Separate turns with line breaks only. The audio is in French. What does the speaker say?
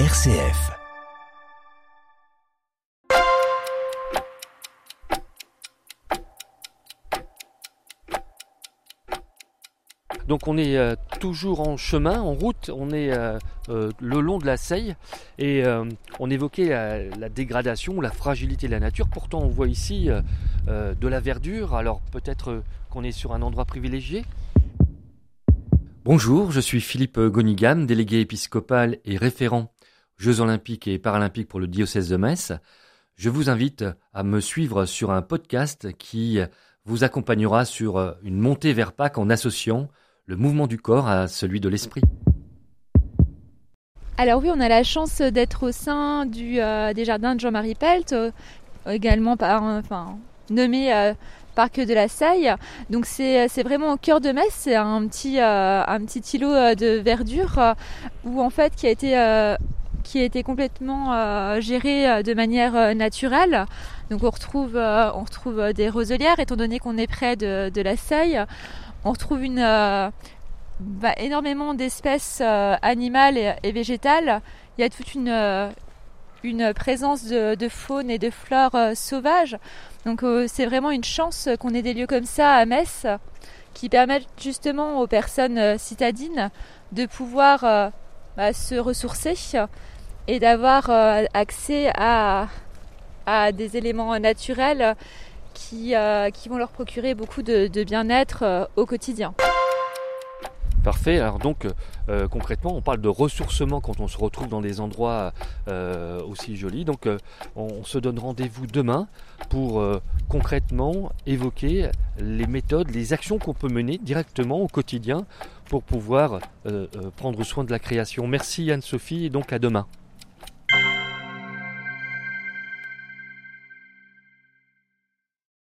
RCF.
Donc on est euh, toujours en chemin, en route, on est euh, euh, le long de la Seille et on évoquait la, la, dégradation, la fragilité de la nature. Pourtant on voit ici de la verdure, alors peut-être qu'on est sur un endroit privilégié. Bonjour, je suis Philippe Gonigam, délégué épiscopal et référent Jeux olympiques et paralympiques pour le diocèse de Metz. Je vous invite à me suivre sur un podcast qui vous accompagnera sur une montée vers Pâques en associant le mouvement du corps à celui de l'esprit.
Alors oui, on a la chance d'être au sein du, euh, des jardins de Jean-Marie Pelt, euh, également par, enfin, nommé euh, parc de la Saille. Donc c'est vraiment au cœur de Metz, c'est un petit, un petit îlot de verdure où en fait qui a été qui été complètement géré de manière naturelle. Donc on retrouve, on retrouve des roselières, étant donné qu'on est près de, la Saille on retrouve euh, bah, énormément d'espèces euh, animales et, végétales. Il y a toute une, euh, présence de, faune et de flore sauvages. Donc c'est vraiment une chance qu'on ait des lieux comme ça à Metz qui permettent justement aux personnes citadines de pouvoir bah, se ressourcer et d'avoir accès à, à des éléments naturels qui, euh, qui vont leur procurer beaucoup de, bien-être euh, au quotidien.
Parfait. Alors donc euh, concrètement, on parle de ressourcement quand on se retrouve dans des endroits aussi jolis. Donc on, se donne rendez-vous demain pour concrètement évoquer les méthodes, les actions qu'on peut mener directement au quotidien pour pouvoir prendre soin de la création. Merci Anne-Sophie et donc à demain.